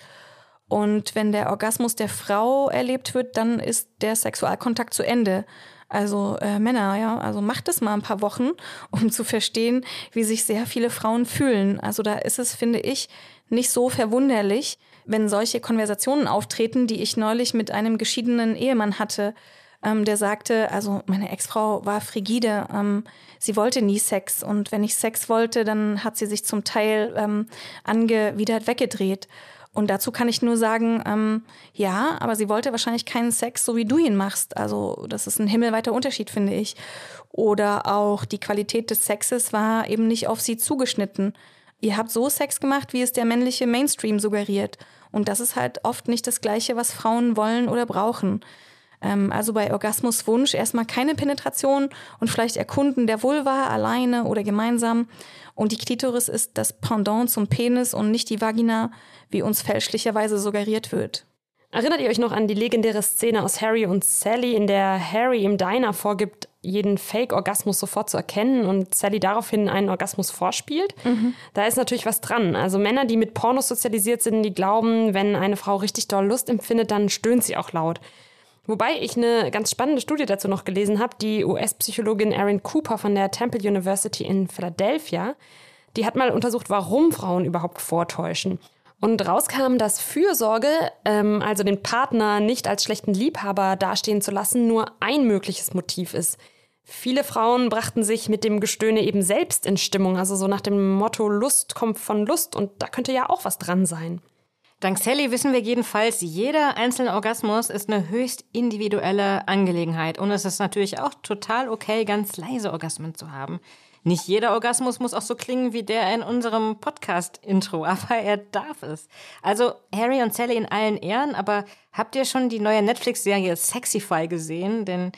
Und wenn der Orgasmus der Frau erlebt wird, dann ist der Sexualkontakt zu Ende. Also äh, Männer, ja, also macht es mal ein paar Wochen, um zu verstehen, wie sich sehr viele Frauen fühlen. Also da ist es, finde ich, nicht so verwunderlich, wenn solche Konversationen auftreten, die ich neulich mit einem geschiedenen Ehemann hatte, ähm, der sagte, also meine Ex-Frau war frigide, ähm, sie wollte nie Sex und wenn ich Sex wollte, dann hat sie sich zum Teil ähm, angewidert weggedreht. Und dazu kann ich nur sagen, ähm, ja, aber sie wollte wahrscheinlich keinen Sex, so wie du ihn machst. Also das ist ein himmelweiter Unterschied, finde ich. Oder auch die Qualität des Sexes war eben nicht auf sie zugeschnitten. Ihr habt so Sex gemacht, wie es der männliche Mainstream suggeriert. Und das ist halt oft nicht das Gleiche, was Frauen wollen oder brauchen. Ähm, also bei Orgasmuswunsch erstmal keine Penetration und vielleicht Erkunden der Vulva alleine oder gemeinsam. Und die Klitoris ist das Pendant zum Penis und nicht die Vagina, wie uns fälschlicherweise suggeriert wird. Erinnert ihr euch noch an die legendäre Szene aus Harry und Sally, in der Harry im Diner vorgibt, jeden Fake-Orgasmus sofort zu erkennen und Sally daraufhin einen Orgasmus vorspielt. Mhm. Da ist natürlich was dran. Also Männer, die mit Pornos sozialisiert sind, die glauben, wenn eine Frau richtig doll Lust empfindet, dann stöhnt sie auch laut. Wobei ich eine ganz spannende Studie dazu noch gelesen habe, die US-Psychologin Erin Cooper von der Temple University in Philadelphia, die hat mal untersucht, warum Frauen überhaupt vortäuschen. Und rauskam, dass Fürsorge, ähm, also den Partner nicht als schlechten Liebhaber dastehen zu lassen, nur ein mögliches Motiv ist. Viele Frauen brachten sich mit dem Gestöhne eben selbst in Stimmung, also so nach dem Motto Lust kommt von Lust und da könnte ja auch was dran sein. Dank Sally wissen wir jedenfalls, jeder einzelne Orgasmus ist eine höchst individuelle Angelegenheit und es ist natürlich auch total okay, ganz leise Orgasmen zu haben. Nicht jeder Orgasmus muss auch so klingen wie der in unserem Podcast-Intro, aber er darf es. Also Harry und Sally in allen Ehren, aber habt ihr schon die neue Netflix-Serie Sexify gesehen? Denn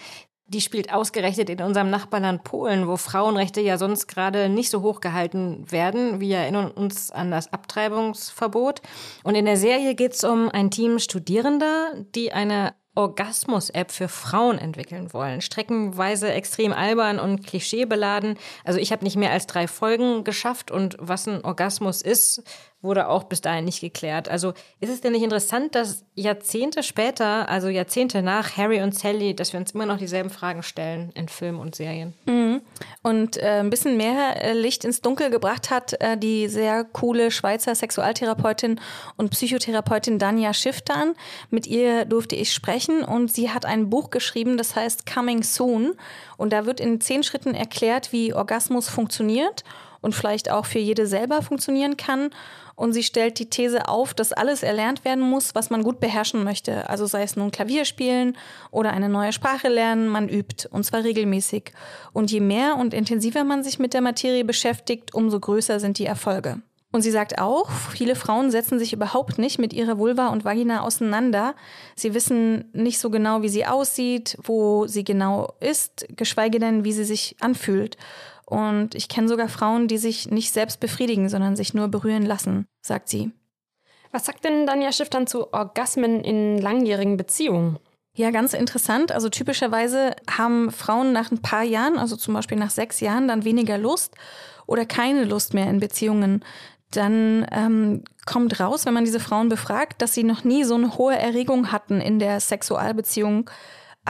die spielt ausgerechnet in unserem Nachbarland Polen, wo Frauenrechte ja sonst gerade nicht so hoch gehalten werden. Wir erinnern uns an das Abtreibungsverbot. Und in der Serie geht es um ein Team Studierender, die eine Orgasmus-App für Frauen entwickeln wollen. Streckenweise extrem albern und klischeebeladen. Also ich habe nicht mehr als drei Folgen geschafft und was ein Orgasmus ist, wurde auch bis dahin nicht geklärt. Also ist es denn nicht interessant, dass Jahrzehnte später, also Jahrzehnte nach Harry und Sally, dass wir uns immer noch dieselben Fragen stellen in Filmen und Serien? Mhm. Und äh, ein bisschen mehr äh, Licht ins Dunkel gebracht hat äh, die sehr coole Schweizer Sexualtherapeutin und Psychotherapeutin Danja Schifftan. Mit ihr durfte ich sprechen und sie hat ein Buch geschrieben, das heißt Coming Soon. Und da wird in zehn Schritten erklärt, wie Orgasmus funktioniert und vielleicht auch für jede selber funktionieren kann. Und sie stellt die These auf, dass alles erlernt werden muss, was man gut beherrschen möchte. Also sei es nun Klavier spielen oder eine neue Sprache lernen, man übt. Und zwar regelmäßig. Und je mehr und intensiver man sich mit der Materie beschäftigt, umso größer sind die Erfolge. Und sie sagt auch, viele Frauen setzen sich überhaupt nicht mit ihrer Vulva und Vagina auseinander. Sie wissen nicht so genau, wie sie aussieht, wo sie genau ist, geschweige denn, wie sie sich anfühlt. Und ich kenne sogar Frauen, die sich nicht selbst befriedigen, sondern sich nur berühren lassen, sagt sie. Was sagt denn Danja Schiff dann zu Orgasmen in langjährigen Beziehungen? Ja, ganz interessant. Also typischerweise haben Frauen nach ein paar Jahren, also zum Beispiel nach sechs Jahren, dann weniger Lust oder keine Lust mehr in Beziehungen. Dann ähm, kommt raus, wenn man diese Frauen befragt, dass sie noch nie so eine hohe Erregung hatten in der Sexualbeziehung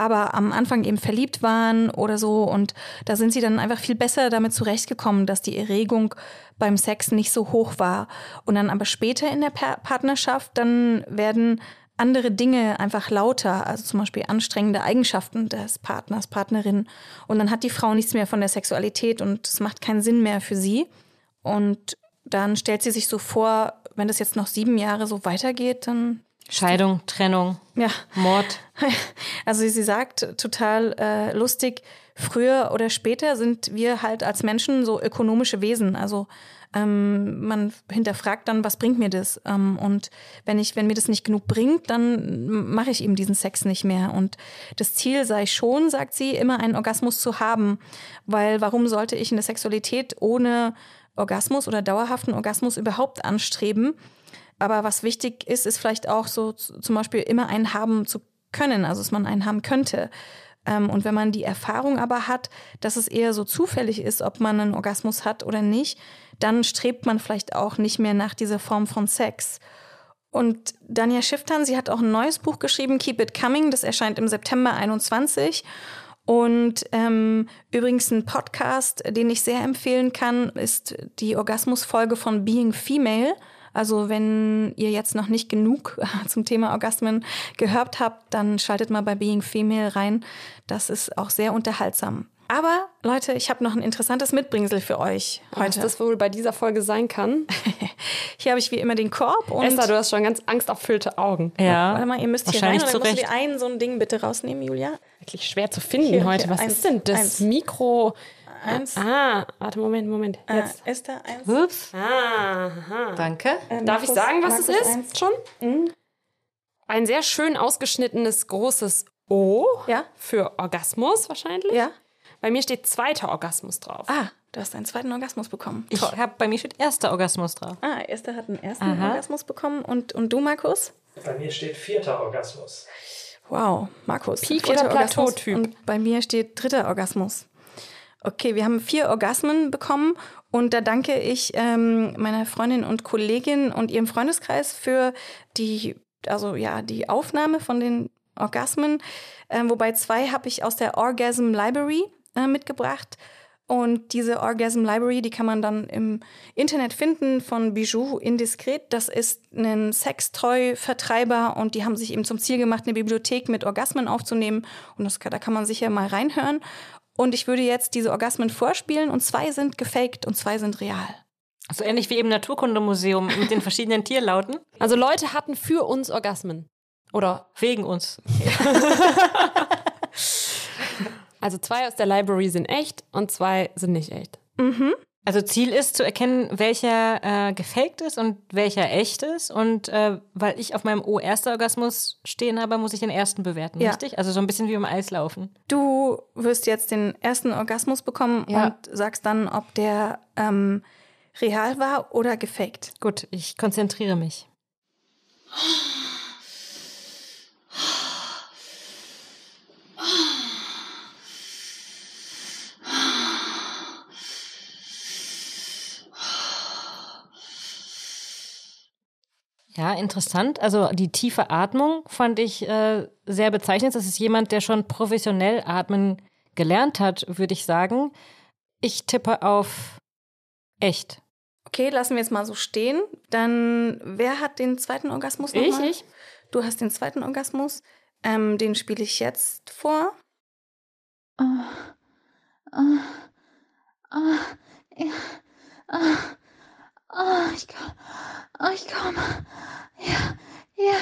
aber am Anfang eben verliebt waren oder so. Und da sind sie dann einfach viel besser damit zurechtgekommen, dass die Erregung beim Sex nicht so hoch war. Und dann aber später in der Partnerschaft, dann werden andere Dinge einfach lauter, also zum Beispiel anstrengende Eigenschaften des Partners, Partnerin. Und dann hat die Frau nichts mehr von der Sexualität und es macht keinen Sinn mehr für sie. Und dann stellt sie sich so vor, wenn das jetzt noch sieben Jahre so weitergeht, dann Scheidung, Trennung, ja. Mord. Also sie sagt total äh, lustig, früher oder später sind wir halt als Menschen so ökonomische Wesen. Also ähm, man hinterfragt dann, was bringt mir das? Ähm, und wenn ich, wenn mir das nicht genug bringt, dann mache ich eben diesen Sex nicht mehr. Und das Ziel sei schon, sagt sie, immer einen Orgasmus zu haben. Weil warum sollte ich eine Sexualität ohne Orgasmus oder dauerhaften Orgasmus überhaupt anstreben? Aber was wichtig ist, ist vielleicht auch so zum Beispiel immer einen haben zu können, also dass man einen haben könnte. Ähm, und wenn man die Erfahrung aber hat, dass es eher so zufällig ist, ob man einen Orgasmus hat oder nicht, dann strebt man vielleicht auch nicht mehr nach dieser Form von Sex. Und Danja Schifftan, sie hat auch ein neues Buch geschrieben, Keep It Coming, das erscheint im September 21. Und ähm, übrigens ein Podcast, den ich sehr empfehlen kann, ist die Orgasmusfolge von Being Female. Also wenn ihr jetzt noch nicht genug zum Thema Orgasmen gehört habt, dann schaltet mal bei Being Female rein. Das ist auch sehr unterhaltsam. Aber Leute, ich habe noch ein interessantes Mitbringsel für euch heute. Was das wohl bei dieser Folge sein kann. hier habe ich wie immer den Korb. Und Esther, du hast schon ganz angsterfüllte Augen. Ja. Warte mal, ihr müsst hier rein und dann musst du ein so ein Ding bitte rausnehmen, Julia. Wirklich schwer zu finden hier, heute. Hier, Was eins, ist denn das eins. Mikro? Eins. Ah, warte, Moment, Moment. Ah, Jetzt. Äh, ist da eins? Ups. Ah, aha. Danke. Äh, Darf ich sagen, was Markus es ist? Eins. Schon? Mhm. Ein sehr schön ausgeschnittenes großes O. Ja. Für Orgasmus wahrscheinlich. Ja. Bei mir steht zweiter Orgasmus drauf. Ah, du hast einen zweiten Orgasmus bekommen. Ich habe bei mir steht erster Orgasmus drauf. Ah, Esther hat einen ersten Aha. Orgasmus bekommen. Und, und du, Markus? Bei mir steht vierter Orgasmus. Wow, Markus. Peak vierter oder Orgasmus Plateautyp? Und bei mir steht dritter Orgasmus. Okay, wir haben vier Orgasmen bekommen und da danke ich ähm, meiner Freundin und Kollegin und ihrem Freundeskreis für die, also ja, die Aufnahme von den Orgasmen. Ähm, wobei zwei habe ich aus der Orgasm Library äh, mitgebracht. Und diese Orgasm Library, die kann man dann im Internet finden von Bijou Indiskret. Das ist ein Sextoy-Vertreiber und die haben sich eben zum Ziel gemacht, eine Bibliothek mit Orgasmen aufzunehmen. Und das, da kann man sicher mal reinhören. Und ich würde jetzt diese Orgasmen vorspielen und zwei sind gefaked und zwei sind real. So ähnlich wie im Naturkundemuseum mit den verschiedenen Tierlauten. Also Leute hatten für uns Orgasmen. Oder Wegen uns. also zwei aus der Library sind echt und zwei sind nicht echt. Also Ziel ist zu erkennen, welcher äh, gefaked ist und welcher echt ist. Und äh, weil ich auf meinem O-erster Orgasmus stehen habe, muss ich den ersten bewerten, Ja. richtig? Also so ein bisschen wie beim Eislaufen. Du wirst jetzt den ersten Orgasmus bekommen Ja. und sagst dann, ob der ähm, real war oder gefaked. Gut, ich konzentriere mich. Ja, interessant. Also die tiefe Atmung fand ich äh, sehr bezeichnend. Das ist jemand, der schon professionell atmen gelernt hat, würde ich sagen. Ich tippe auf echt. Okay, lassen wir jetzt mal so stehen. Dann, wer hat den zweiten Orgasmus Ich, nochmal? ich. Du hast den zweiten Orgasmus. Ähm, den spiele ich jetzt vor. Oh, ich komm. Oh, ich komm. Ja, ja.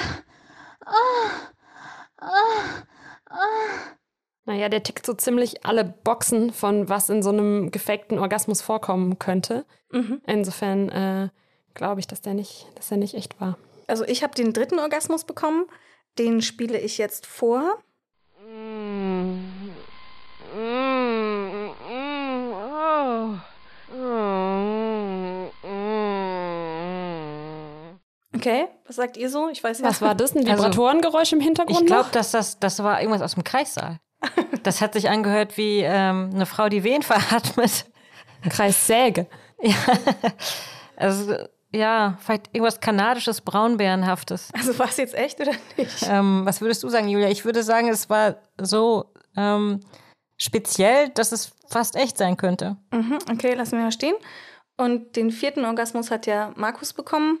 Naja, der tickt so ziemlich alle Boxen von was in so einem gefakten Orgasmus vorkommen könnte. Mhm. Insofern äh, glaube ich, dass der nicht, dass der nicht echt war. Also ich habe den dritten Orgasmus bekommen. Den spiele ich jetzt vor. Okay, was sagt ihr so? Ich weiß Was war das? Ein Also, Vibratorengeräusch im Hintergrund? Ich glaube, dass das, das war irgendwas aus dem Kreissaal. Das hat sich angehört wie ähm, eine Frau, die Wehen veratmet. Kreissäge. Also, ja, vielleicht irgendwas kanadisches, braunbärenhaftes. Also war es jetzt echt oder nicht? Ähm, was würdest du sagen, Julia? Ich würde sagen, es war so ähm, speziell, dass es fast echt sein könnte. Mhm, okay, lassen wir mal stehen. Und den vierten Orgasmus hat ja Markus bekommen.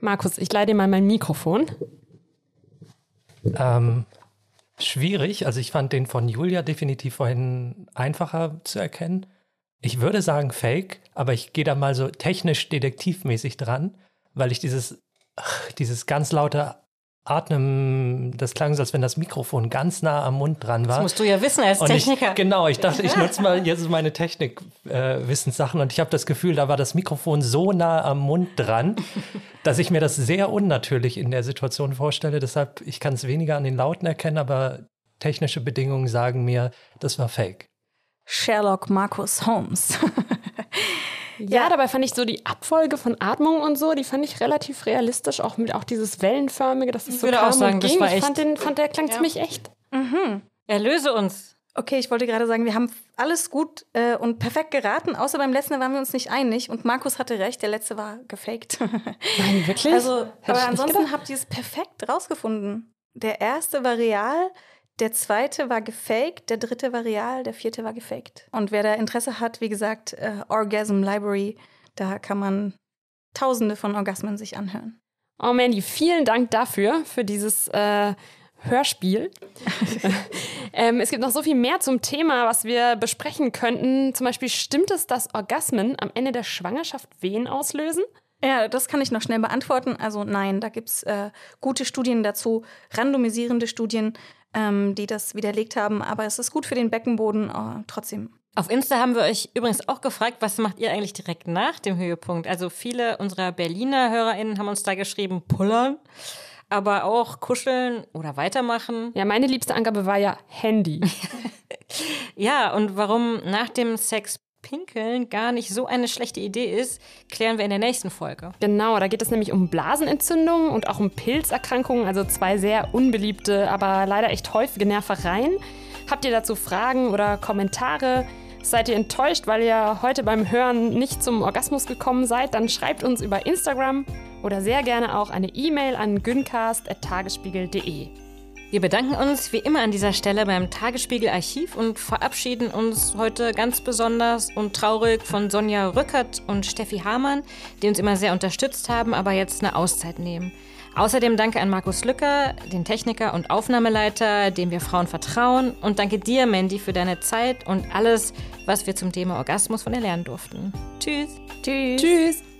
Markus, ich leih dir mal mein Mikrofon. Ähm, schwierig. Also ich fand den von Julia definitiv vorhin einfacher zu erkennen. Ich würde sagen Fake, aber ich gehe da mal so technisch detektivmäßig dran, weil ich dieses, dieses ganz laute Atmen, das klang so, als wenn das Mikrofon ganz nah am Mund dran war. Das musst du ja wissen als Und Techniker. Ich, genau, ich dachte, ich nutze mal jetzt meine Technik-Wissenssachen und ich habe das Gefühl, da war das Mikrofon so nah am Mund dran, dass ich mir das sehr unnatürlich in der Situation vorstelle. Deshalb, ich kann es weniger an den Lauten erkennen, aber technische Bedingungen sagen mir, das war fake. Sherlock Markus Holmes. Ja, dabei fand ich so die Abfolge von Atmung und so, die fand ich relativ realistisch, auch mit auch dieses wellenförmige, dass es so würde kam auch sagen, und das ging. war ich echt. fand, den, fand der klang ziemlich echt. Erlöse uns. Okay, ich wollte gerade sagen, wir haben alles gut äh, und perfekt geraten, außer beim letzten waren wir uns nicht einig und Markus hatte recht, der letzte war gefaked. Nein, wirklich? Also, Hätte ich aber ansonsten habt ihr es perfekt rausgefunden. Der erste war real, der zweite war gefaked, der dritte war real, der vierte war gefaked. Und wer da Interesse hat, wie gesagt, äh, Orgasm Library, da kann man tausende von Orgasmen sich anhören. Oh Mandy, vielen Dank dafür, für dieses äh, Hörspiel. ähm, es gibt noch so viel mehr zum Thema, was wir besprechen könnten. Zum Beispiel, stimmt es, dass Orgasmen am Ende der Schwangerschaft Wehen auslösen? Ja, das kann ich noch schnell beantworten. Also nein, da gibt es äh, gute Studien dazu, randomisierende Studien, ähm, die das widerlegt haben. Aber es ist gut für den Beckenboden äh, trotzdem. Auf Insta haben wir euch übrigens auch gefragt, was macht ihr eigentlich direkt nach dem Höhepunkt? Also viele unserer Berliner HörerInnen haben uns da geschrieben, pullern, aber auch kuscheln oder weitermachen. Ja, meine liebste Angabe war ja Handy. Ja, und warum nach dem Sex pinkeln gar nicht so eine schlechte Idee ist, klären wir in der nächsten Folge. Genau, da geht es nämlich um Blasenentzündungen und auch um Pilzerkrankungen, also zwei sehr unbeliebte, aber leider echt häufige Nervereien. Habt ihr dazu Fragen oder Kommentare? Seid ihr enttäuscht, weil ihr heute beim Hören nicht zum Orgasmus gekommen seid? Dann schreibt uns über Instagram oder sehr gerne auch eine E-Mail an güncast.tagesspiegel.de. Wir bedanken uns wie immer an dieser Stelle beim Tagesspiegel Archiv und verabschieden uns heute ganz besonders und traurig von Sonja Rückert und Steffi Hamann, die uns immer sehr unterstützt haben, aber jetzt eine Auszeit nehmen. Außerdem danke an Markus Lücker, den Techniker und Aufnahmeleiter, dem wir Frauen vertrauen. Und danke dir, Mandy, für deine Zeit und alles, was wir zum Thema Orgasmus von dir lernen durften. Tschüss. Tschüss. Tschüss.